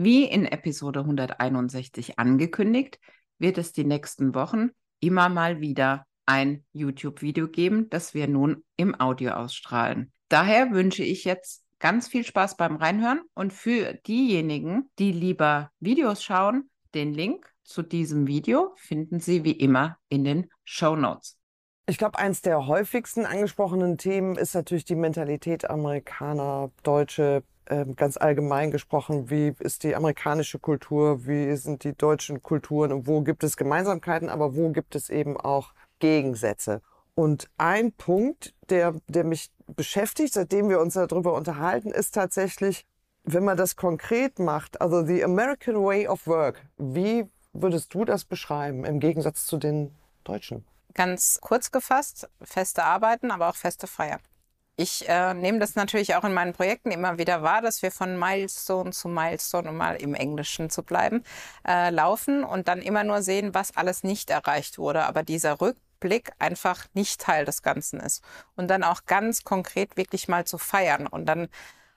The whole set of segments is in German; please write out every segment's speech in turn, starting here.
Wie in Episode 161 angekündigt, wird es die nächsten Wochen immer mal wieder ein YouTube-Video geben, das wir nun im Audio ausstrahlen. Daher wünsche ich jetzt ganz viel Spaß beim Reinhören und für diejenigen, die lieber Videos schauen, den Link zu diesem Video finden Sie wie immer in den Show Notes. Ich glaube, eins der häufigsten angesprochenen Themen ist natürlich die Mentalität Amerikaner, Deutsche, ganz allgemein gesprochen. Wie ist die amerikanische Kultur? Wie sind die deutschen Kulturen? Und wo gibt es Gemeinsamkeiten? Aber wo gibt es eben auch Gegensätze? Und ein Punkt, der, der mich beschäftigt, seitdem wir uns darüber unterhalten, ist tatsächlich, wenn man das konkret macht, also the American Way of Work. Wie würdest du das beschreiben im Gegensatz zu den Deutschen? Ganz kurz gefasst, feste Arbeiten, aber auch feste Feiern. Ich äh, nehme das natürlich auch in meinen Projekten immer wieder wahr, dass wir von Milestone zu Milestone, um mal im Englischen zu bleiben, äh, laufen und dann immer nur sehen, was alles nicht erreicht wurde. Aber dieser Rückblick einfach nicht Teil des Ganzen ist. Und dann auch ganz konkret wirklich mal zu feiern. Und dann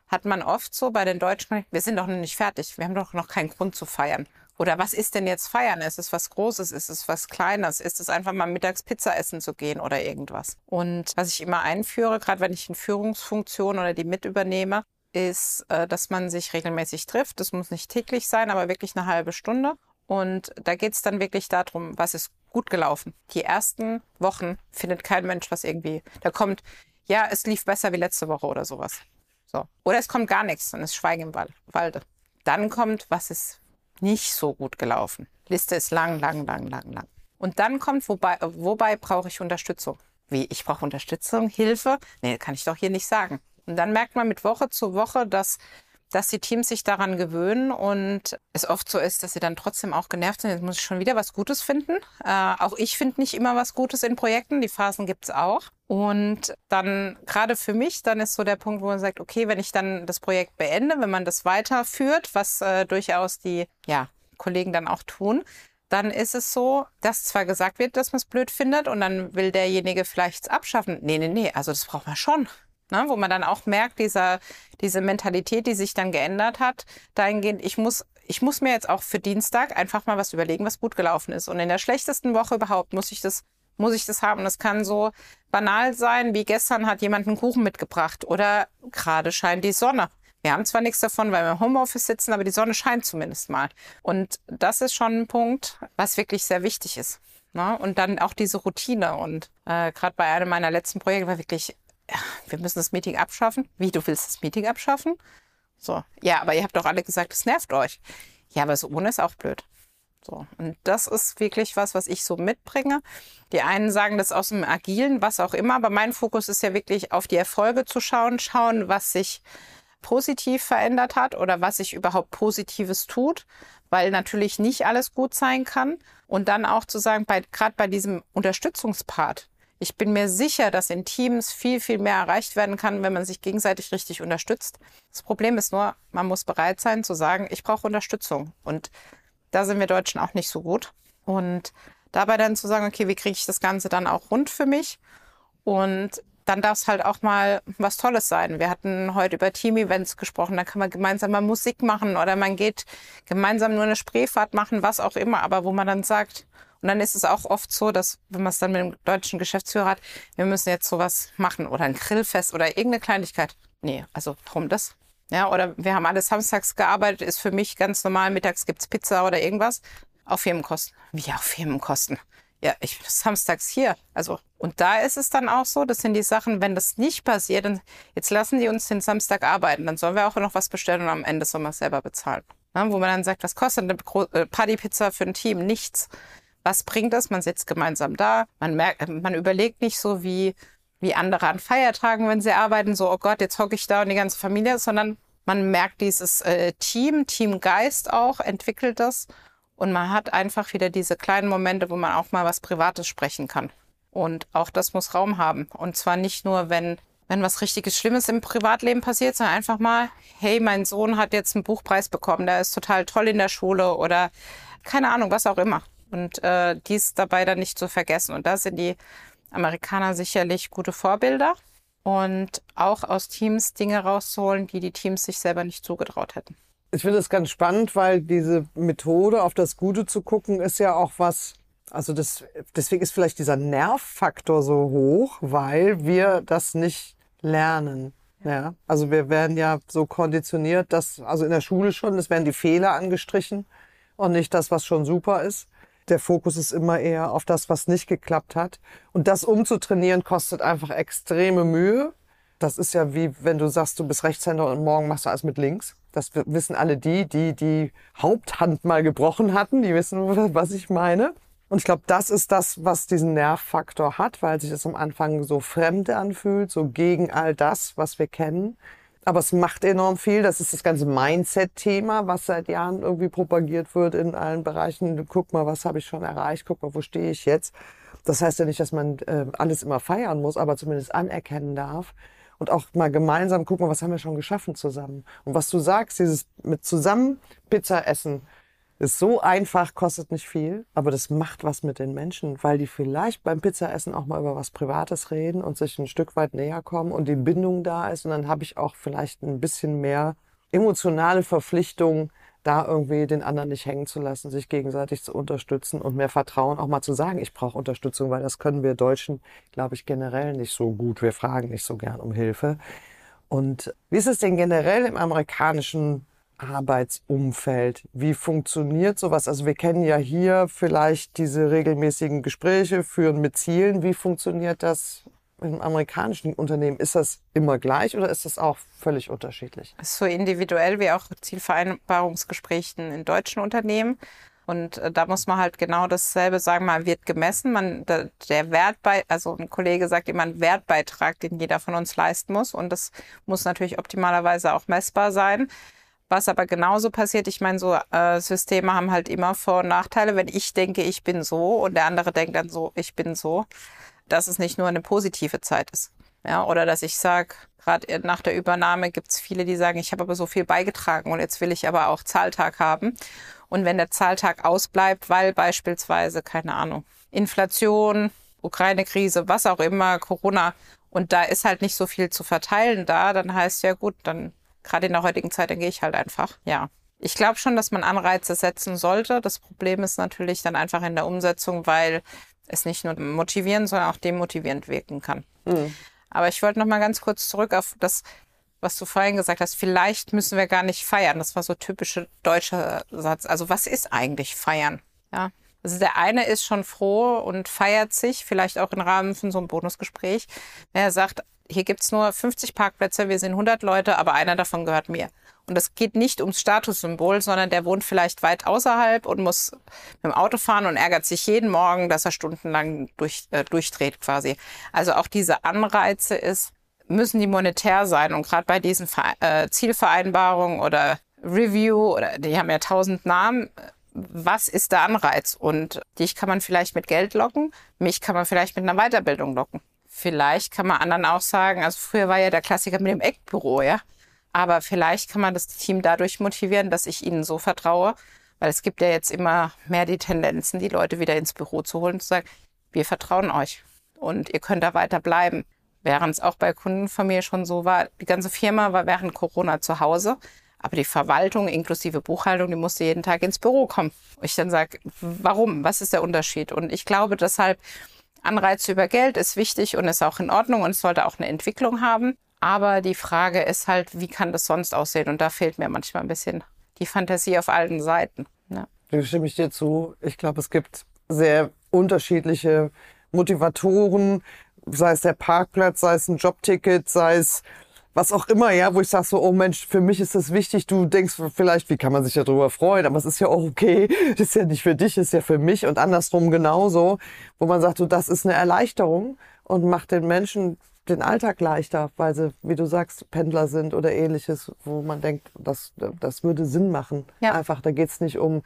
hat man oft so bei den Deutschen, wir sind doch noch nicht fertig, wir haben doch noch keinen Grund zu feiern. Oder was ist denn jetzt feiern? Ist es was Großes? Ist es was Kleines? Ist es einfach mal mittags Pizza essen zu gehen oder irgendwas? Und was ich immer einführe, gerade wenn ich in Führungsfunktion oder die mit übernehme, ist, äh, dass man sich regelmäßig trifft. Das muss nicht täglich sein, aber wirklich eine halbe Stunde. Und da geht es dann wirklich darum, was ist gut gelaufen. Die ersten Wochen findet kein Mensch was irgendwie. Da kommt, ja, es lief besser wie letzte Woche oder sowas. So. Oder es kommt gar nichts und es Schweigen im Walde. Dann kommt, was ist nicht so gut gelaufen. Liste ist lang, lang, lang, lang, lang. Und dann kommt, wobei, wobei brauche ich Unterstützung? Wie, ich brauche Unterstützung, Hilfe? Nee, kann ich doch hier nicht sagen. Und dann merkt man mit Woche zu Woche, dass dass die Teams sich daran gewöhnen und es oft so ist, dass sie dann trotzdem auch genervt sind. Jetzt muss ich schon wieder was Gutes finden. Äh, auch ich finde nicht immer was Gutes in Projekten. Die Phasen gibt es auch. Und dann gerade für mich, dann ist so der Punkt, wo man sagt, okay, wenn ich dann das Projekt beende, wenn man das weiterführt, was äh, durchaus die ja, Kollegen dann auch tun, dann ist es so, dass zwar gesagt wird, dass man es blöd findet und dann will derjenige vielleicht abschaffen. Nee, nee, nee, also das braucht man schon ne, wo man dann auch merkt, dieser, diese Mentalität, die sich dann geändert hat, dahingehend, ich muss, ich muss mir jetzt auch für Dienstag einfach mal was überlegen, was gut gelaufen ist. Und in der schlechtesten Woche überhaupt muss ich das, muss ich das haben. Das kann so banal sein, wie gestern hat jemand einen Kuchen mitgebracht oder gerade scheint die Sonne. Wir haben zwar nichts davon, weil wir im Homeoffice sitzen, aber die Sonne scheint zumindest mal. Und das ist schon ein Punkt, was wirklich sehr wichtig ist. Ne? Und dann auch diese Routine. Und äh, gerade bei einem meiner letzten Projekte war wirklich wir müssen das Meeting abschaffen. Wie, du willst das Meeting abschaffen? So, ja, aber ihr habt doch alle gesagt, es nervt euch. Ja, aber so ohne ist auch blöd. So, und das ist wirklich was, was ich so mitbringe. Die einen sagen das aus dem Agilen, was auch immer, aber mein Fokus ist ja wirklich auf die Erfolge zu schauen, schauen, was sich positiv verändert hat oder was sich überhaupt Positives tut, weil natürlich nicht alles gut sein kann. Und dann auch zu sagen, bei, gerade bei diesem Unterstützungspart, ich bin mir sicher, dass in Teams viel, viel mehr erreicht werden kann, wenn man sich gegenseitig richtig unterstützt. Das Problem ist nur, man muss bereit sein zu sagen, ich brauche Unterstützung. Und da sind wir Deutschen auch nicht so gut. Und dabei dann zu sagen, okay, wie kriege ich das Ganze dann auch rund für mich? Und dann darf es halt auch mal was Tolles sein. Wir hatten heute über Team-Events gesprochen, da kann man gemeinsam mal Musik machen oder man geht gemeinsam nur eine Spreefahrt machen, was auch immer, aber wo man dann sagt, und dann ist es auch oft so, dass, wenn man es dann mit dem deutschen Geschäftsführer hat, wir müssen jetzt sowas machen oder ein Grillfest oder irgendeine Kleinigkeit. Nee, also warum das? Ja, oder wir haben alle samstags gearbeitet, ist für mich ganz normal, mittags gibt's Pizza oder irgendwas. Auf Firmenkosten. Wie auf Firmenkosten? Ja, ich bin samstags hier. Also, und da ist es dann auch so, das sind die Sachen, wenn das nicht passiert, dann jetzt lassen die uns den Samstag arbeiten, dann sollen wir auch noch was bestellen und am Ende sollen wir es selber bezahlen. Ja, wo man dann sagt, was kostet eine äh, Partypizza für ein Team? Nichts was bringt es? Man sitzt gemeinsam da, man merkt, man überlegt nicht so wie, wie andere an Feiertagen, wenn sie arbeiten, so, oh Gott, jetzt hocke ich da und die ganze Familie, sondern Man merkt dieses äh, Team, Teamgeist auch, entwickelt das. Und man hat einfach wieder diese kleinen Momente, wo man auch mal was Privates sprechen kann. Und auch das muss Raum haben. Und zwar nicht nur, wenn, wenn was richtiges Schlimmes im Privatleben passiert, sondern einfach mal, hey, mein Sohn hat jetzt einen Buchpreis bekommen, der ist total toll in der Schule oder keine Ahnung, was auch immer. Und äh, dies dabei dann nicht zu vergessen. Und da sind die Amerikaner sicherlich gute Vorbilder und auch aus Teams Dinge rauszuholen, die die Teams sich selber nicht zugetraut hätten. Ich finde es ganz spannend, weil diese Methode auf das Gute zu gucken ist ja auch was, also das, deswegen ist vielleicht dieser Nervfaktor so hoch, weil wir das nicht lernen. Ja, also wir werden ja so konditioniert, dass, also in der Schule schon, es werden die Fehler angestrichen und nicht das, was schon super ist. Der Fokus ist immer eher auf das, was nicht geklappt hat. Und das umzutrainieren kostet einfach extreme Mühe. Das ist ja wie, wenn du sagst, du bist Rechtshänder und morgen machst du alles mit links. Das wissen alle die, die die Haupthand mal gebrochen hatten. Die wissen, was ich meine. Und ich glaube, das ist das, was diesen Nervfaktor hat, weil sich das am Anfang so fremd anfühlt, so gegen all das, was wir kennen. Aber es macht enorm viel. Das ist das ganze Mindset-Thema, was seit Jahren irgendwie propagiert wird in allen Bereichen. Guck mal, was habe ich schon erreicht? Guck mal, wo stehe ich jetzt? Das heißt ja nicht, dass man äh, alles immer feiern muss, aber zumindest anerkennen darf. Und auch mal gemeinsam gucken, was haben wir schon geschaffen zusammen. Und was du sagst, dieses mit zusammen Pizza essen, ist so einfach, kostet nicht viel, aber das macht was mit den Menschen, weil die vielleicht beim Pizzaessen auch mal über was Privates reden und sich ein Stück weit näher kommen und die Bindung da ist. Und dann habe ich auch vielleicht ein bisschen mehr emotionale Verpflichtung, da irgendwie den anderen nicht hängen zu lassen, sich gegenseitig zu unterstützen und mehr Vertrauen auch mal zu sagen, ich brauche Unterstützung, weil das können wir Deutschen, glaube ich, generell nicht so gut. Wir fragen nicht so gern um Hilfe. Und wie ist es denn generell im amerikanischen Arbeitsumfeld? Wie funktioniert sowas? Also wir kennen ja hier vielleicht diese regelmäßigen Gespräche führen mit Zielen. Wie funktioniert das im amerikanischen Unternehmen? Ist das immer gleich oder ist das auch völlig unterschiedlich? So individuell wie auch Zielvereinbarungsgesprächen in deutschen Unternehmen. Und äh, da muss man halt genau dasselbe sagen, man wird gemessen, man, der Wert bei, also ein Kollege sagt immer ein Wertbeitrag, den jeder von uns leisten muss. Und das muss natürlich optimalerweise auch messbar sein. Was aber genauso passiert, ich meine, so äh, Systeme haben halt immer Vor- und Nachteile. Wenn ich denke, ich bin so und der andere denkt dann so, ich bin so, dass es nicht nur eine positive Zeit ist. Ja, oder dass ich sage, gerade nach der Übernahme gibt es viele, die sagen, ich habe aber so viel beigetragen und jetzt will ich aber auch Zahltag haben. Und wenn der Zahltag ausbleibt, weil beispielsweise, keine Ahnung, Inflation, Ukraine-Krise, was auch immer, Corona, und da ist halt nicht so viel zu verteilen da, dann heißt ja gut, dann gerade in der heutigen Zeit, dann gehe ich halt einfach. Ja. Ich glaube schon, dass man Anreize setzen sollte. Das Problem ist natürlich dann einfach in der Umsetzung, weil es nicht nur motivierend, sondern auch demotivierend wirken kann. Mhm. Aber ich wollte noch mal ganz kurz zurück auf das, was du vorhin gesagt hast. Vielleicht müssen wir gar nicht feiern. Das war so typischer deutscher Satz. Also was ist eigentlich feiern? Ja. Also der eine ist schon froh und feiert sich, vielleicht auch im Rahmen von so einem Bonusgespräch. Wenn er sagt, hier gibt's nur 50 Parkplätze, wir sind 100 Leute, aber einer davon gehört mir. Und es geht nicht ums Statussymbol, sondern der wohnt vielleicht weit außerhalb und muss mit dem Auto fahren und ärgert sich jeden Morgen, dass er stundenlang durch, äh, durchdreht quasi. Also auch diese Anreize ist, müssen die monetär sein. Und gerade bei diesen Ver äh, Zielvereinbarungen oder Review oder die haben ja tausend Namen. Was ist der Anreiz? Und dich kann man vielleicht mit Geld locken, mich kann man vielleicht mit einer Weiterbildung locken. Vielleicht kann man anderen auch sagen, also früher war ja der Klassiker mit dem Eckbüro, ja. Aber vielleicht kann man das Team dadurch motivieren, dass ich ihnen so vertraue, weil es gibt ja jetzt immer mehr die Tendenzen, die Leute wieder ins Büro zu holen und zu sagen, wir vertrauen euch und ihr könnt da weiter bleiben. Während es auch bei Kunden von mir schon so war, die ganze Firma war während Corona zu Hause, aber die Verwaltung inklusive Buchhaltung, die musste jeden Tag ins Büro kommen. Und ich dann sage, warum? Was ist der Unterschied? Und ich glaube deshalb, Anreize über Geld ist wichtig und ist auch in Ordnung und es sollte auch eine Entwicklung haben. Aber die Frage ist halt, wie kann das sonst aussehen? Und da fehlt mir manchmal ein bisschen die Fantasie auf allen Seiten. Ja. Da stimme ich dir zu. Ich glaube, es gibt sehr unterschiedliche Motivatoren, sei es der Parkplatz, sei es ein Jobticket, sei es was auch immer, ja, wo ich sage so, oh Mensch, für mich ist das wichtig. Du denkst vielleicht, wie kann man sich darüber freuen, aber es ist ja auch okay. Das ist ja nicht für dich, das ist ja für mich und andersrum genauso, wo man sagt, so, das ist eine Erleichterung und macht den Menschen den Alltag leichter, weil sie, wie du sagst, Pendler sind oder ähnliches, wo man denkt, das, das würde Sinn machen. Ja. Einfach, da geht's nicht um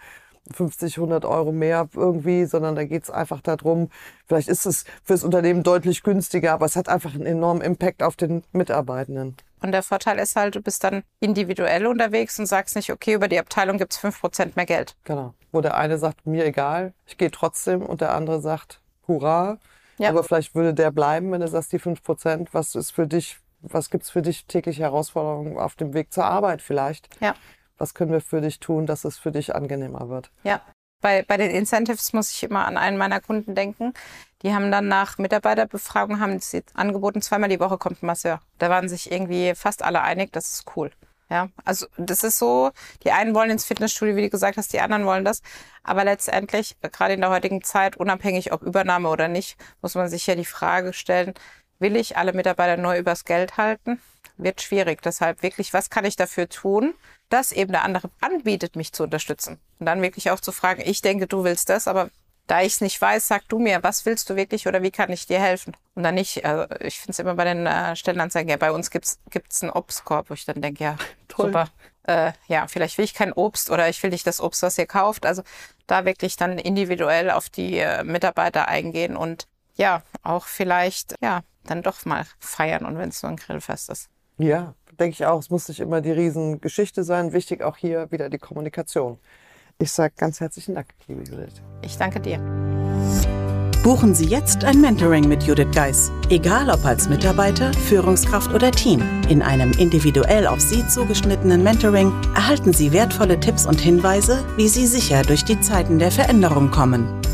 50, 100 Euro mehr irgendwie, sondern da geht's einfach darum, vielleicht ist es fürs Unternehmen deutlich günstiger, aber es hat einfach einen enormen Impact auf den Mitarbeitenden. Und der Vorteil ist halt, du bist dann individuell unterwegs und sagst nicht, okay, über die Abteilung gibt's fünf Prozent mehr Geld. Genau. Wo der eine sagt, mir egal, ich gehe trotzdem und der andere sagt, hurra, ja. Aber vielleicht würde der bleiben, wenn du sagst, die fünf Prozent, was ist für dich, was gibt's für dich tägliche Herausforderungen auf dem Weg zur Arbeit vielleicht? Ja. Was können wir für dich tun, dass es für dich angenehmer wird? Ja. Bei, bei den Incentives muss ich immer an einen meiner Kunden denken. Die haben dann nach Mitarbeiterbefragung haben sie angeboten, zweimal die Woche kommt ein Masseur. Da waren sich irgendwie fast alle einig, das ist cool. Ja, also das ist so, die einen wollen ins Fitnessstudio, wie du gesagt hast, die anderen wollen das. Aber letztendlich, gerade in der heutigen Zeit, unabhängig ob Übernahme oder nicht, muss man sich ja die Frage stellen, will ich alle Mitarbeiter neu übers Geld halten? Wird schwierig. Deshalb wirklich, was kann ich dafür tun, dass eben der andere anbietet, mich zu unterstützen? Und dann wirklich auch zu fragen, ich denke, du willst das, aber da ich es nicht weiß, sag du mir, was willst du wirklich oder wie kann ich dir helfen? Und dann nicht, also ich finde es immer bei den äh, Stellenanzeigen, ja, bei uns gibt's gibt's einen Obstkorb, wo ich dann denke, ja, Toll. super. Äh, ja, vielleicht will ich kein Obst oder ich will nicht das Obst, was ihr kauft. Also da wirklich dann individuell auf die äh, Mitarbeiter eingehen und ja, auch vielleicht, ja, dann doch mal feiern und wenn es nur ein Grillfest ist. Ja, denke ich auch. Es muss nicht immer die Riesengeschichte sein. Wichtig auch hier wieder die Kommunikation. Ich sage ganz herzlichen Dank, liebe Judith. Ich danke dir. Buchen Sie jetzt ein Mentoring mit Judith Geis. Egal ob als Mitarbeiter, Führungskraft oder Team. In einem individuell auf Sie zugeschnittenen Mentoring erhalten Sie wertvolle Tipps und Hinweise, wie Sie sicher durch die Zeiten der Veränderung kommen.